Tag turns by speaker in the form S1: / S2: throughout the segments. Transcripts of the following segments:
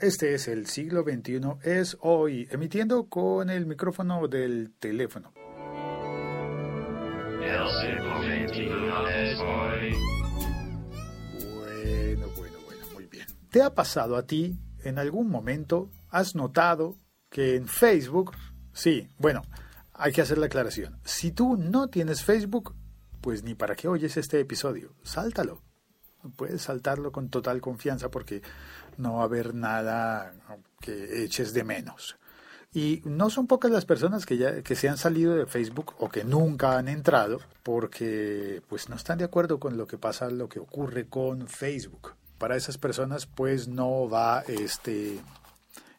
S1: Este es el siglo XXI, es hoy, emitiendo con el micrófono del teléfono. Bueno, bueno, bueno, muy bien. ¿Te ha pasado a ti en algún momento, has notado que en Facebook, sí, bueno, hay que hacer la aclaración. Si tú no tienes Facebook, pues ni para qué oyes este episodio, sáltalo. Puedes saltarlo con total confianza porque no va a haber nada que eches de menos. Y no son pocas las personas que ya que se han salido de Facebook o que nunca han entrado porque pues no están de acuerdo con lo que pasa, lo que ocurre con Facebook. Para esas personas pues no va este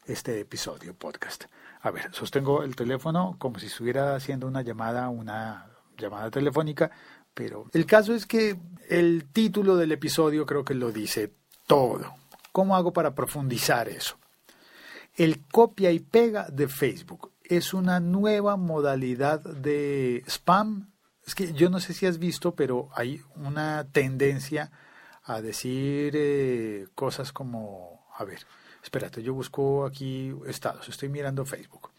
S1: este episodio podcast. A ver, sostengo el teléfono como si estuviera haciendo una llamada, una llamada telefónica, pero el caso es que el título del episodio creo que lo dice todo. ¿Cómo hago para profundizar eso? El copia y pega de Facebook es una nueva modalidad de spam. Es que yo no sé si has visto, pero hay una tendencia a decir eh, cosas como, a ver, espérate, yo busco aquí estados, estoy mirando Facebook.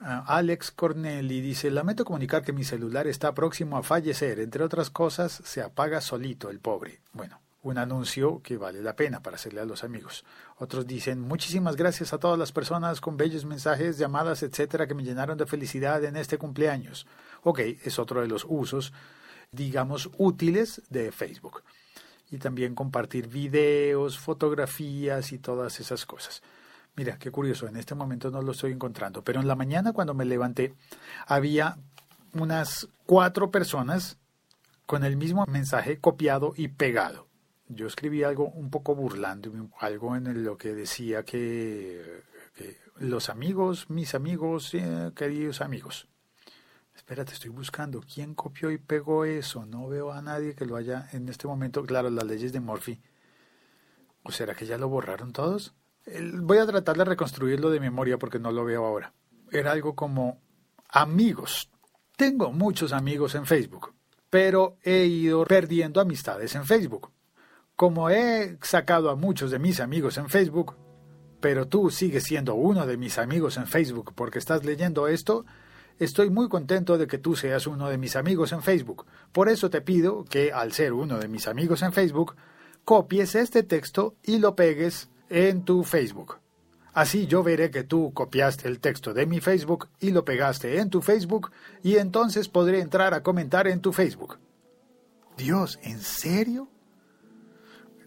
S1: Alex Corneli dice, lamento comunicar que mi celular está próximo a fallecer. Entre otras cosas, se apaga solito el pobre. Bueno, un anuncio que vale la pena para hacerle a los amigos. Otros dicen, muchísimas gracias a todas las personas con bellos mensajes, llamadas, etcétera, que me llenaron de felicidad en este cumpleaños. Ok, es otro de los usos, digamos, útiles de Facebook. Y también compartir videos, fotografías y todas esas cosas. Mira, qué curioso, en este momento no lo estoy encontrando, pero en la mañana cuando me levanté había unas cuatro personas con el mismo mensaje copiado y pegado. Yo escribí algo un poco burlando, algo en lo que decía que, los amigos, mis amigos, eh, queridos amigos. Espérate, estoy buscando quién copió y pegó eso. No veo a nadie que lo haya en este momento. Claro, las leyes de Murphy. ¿O será que ya lo borraron todos? Voy a tratar de reconstruirlo de memoria porque no lo veo ahora. Era algo como amigos. Tengo muchos amigos en Facebook, pero he ido perdiendo amistades en Facebook. Como he sacado a muchos de mis amigos en Facebook, pero tú sigues siendo uno de mis amigos en Facebook porque estás leyendo esto, estoy muy contento de que tú seas uno de mis amigos en Facebook. Por eso te pido que, al ser uno de mis amigos en Facebook, copies este texto y lo pegues en tu Facebook. Así yo veré que tú copiaste el texto de mi Facebook y lo pegaste en tu Facebook y entonces podré entrar a comentar en tu Facebook. Dios, ¿en serio?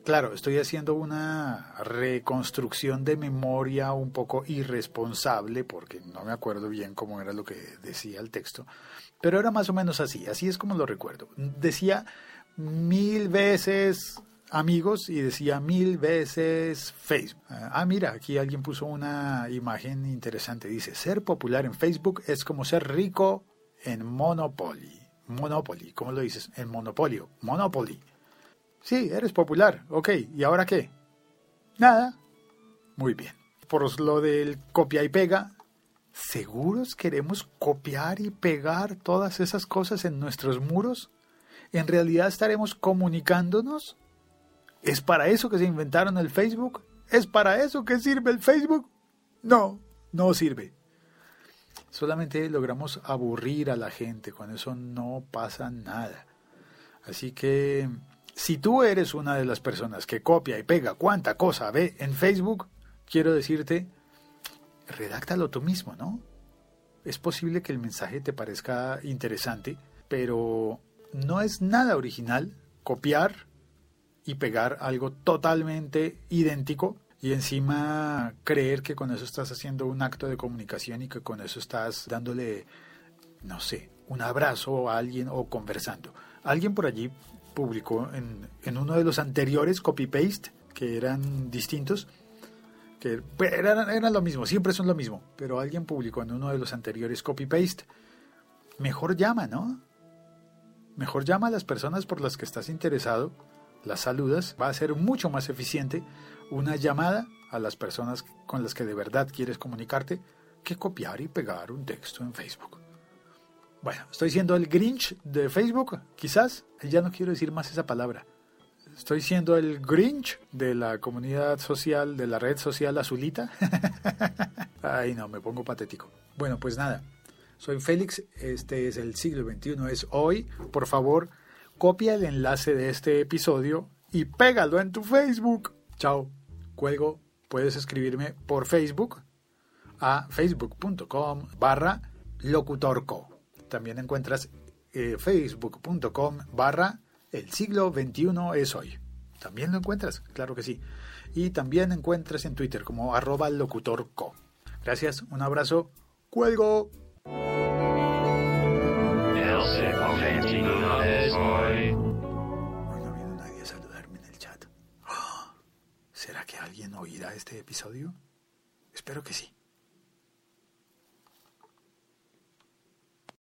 S1: Claro, estoy haciendo una reconstrucción de memoria un poco irresponsable porque no me acuerdo bien cómo era lo que decía el texto, pero era más o menos así, así es como lo recuerdo. Decía mil veces amigos y decía mil veces Facebook. Ah, mira, aquí alguien puso una imagen interesante. Dice, ser popular en Facebook es como ser rico en Monopoly. Monopoly, ¿cómo lo dices? En Monopolio. Monopoly. Sí, eres popular. Ok, ¿y ahora qué? Nada. Muy bien. Por lo del copia y pega, ¿seguros queremos copiar y pegar todas esas cosas en nuestros muros? ¿En realidad estaremos comunicándonos? ¿Es para eso que se inventaron el Facebook? ¿Es para eso que sirve el Facebook? No, no sirve. Solamente logramos aburrir a la gente, con eso no pasa nada. Así que si tú eres una de las personas que copia y pega cuánta cosa ve en Facebook, quiero decirte, redáctalo tú mismo, ¿no? Es posible que el mensaje te parezca interesante, pero no es nada original copiar y pegar algo totalmente idéntico y encima creer que con eso estás haciendo un acto de comunicación y que con eso estás dándole, no sé, un abrazo a alguien o conversando. Alguien por allí publicó en, en uno de los anteriores copy-paste, que eran distintos, que eran, eran lo mismo, siempre son lo mismo, pero alguien publicó en uno de los anteriores copy-paste, mejor llama, ¿no? Mejor llama a las personas por las que estás interesado las saludas, va a ser mucho más eficiente una llamada a las personas con las que de verdad quieres comunicarte que copiar y pegar un texto en Facebook. Bueno, estoy siendo el Grinch de Facebook, quizás, ya no quiero decir más esa palabra. Estoy siendo el Grinch de la comunidad social, de la red social azulita. Ay, no, me pongo patético. Bueno, pues nada. Soy Félix, este es el siglo XXI, es hoy. Por favor, copia el enlace de este episodio y pégalo en tu Facebook. Chao. Cuelgo. Puedes escribirme por Facebook a facebook.com barra locutorco. También encuentras eh, facebook.com barra el siglo XXI es hoy. También lo encuentras, claro que sí. Y también encuentras en Twitter como arroba locutorco. Gracias, un abrazo. Cuelgo. No viene nadie a saludarme en el chat. ¡Ah! ¿Será que alguien oirá este episodio? Espero que sí.